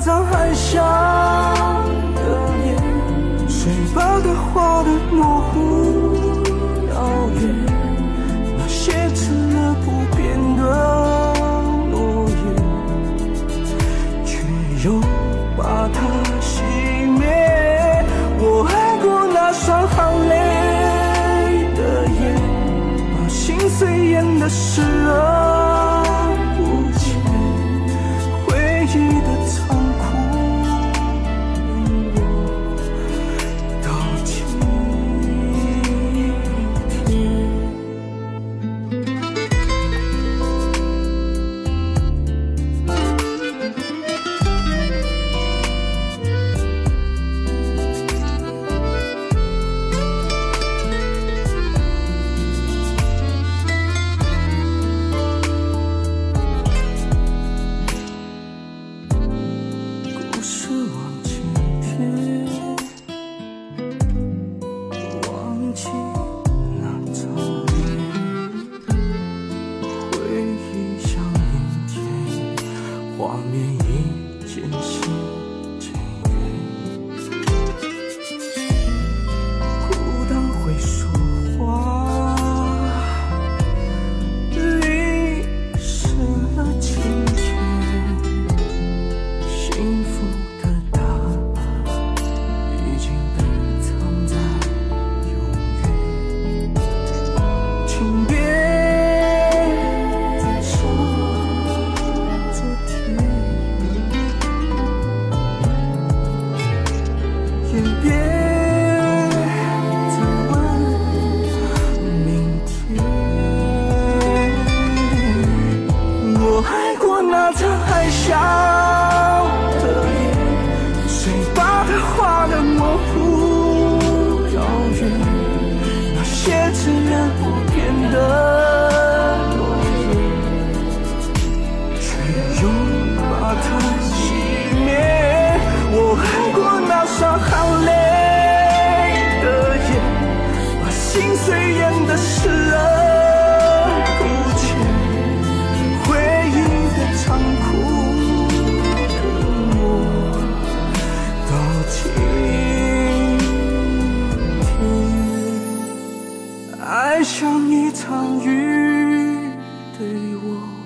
那张海峡的夜，谁把它画的模糊遥远？那些吃了不变的诺言，却又把它熄灭。我爱过那双含泪的眼，把心碎演的视不变的诺言，却又把它熄灭。我爱过那双含泪的眼，把心碎演的视而不见。回忆的残酷，跟我到今像一场雨，对我。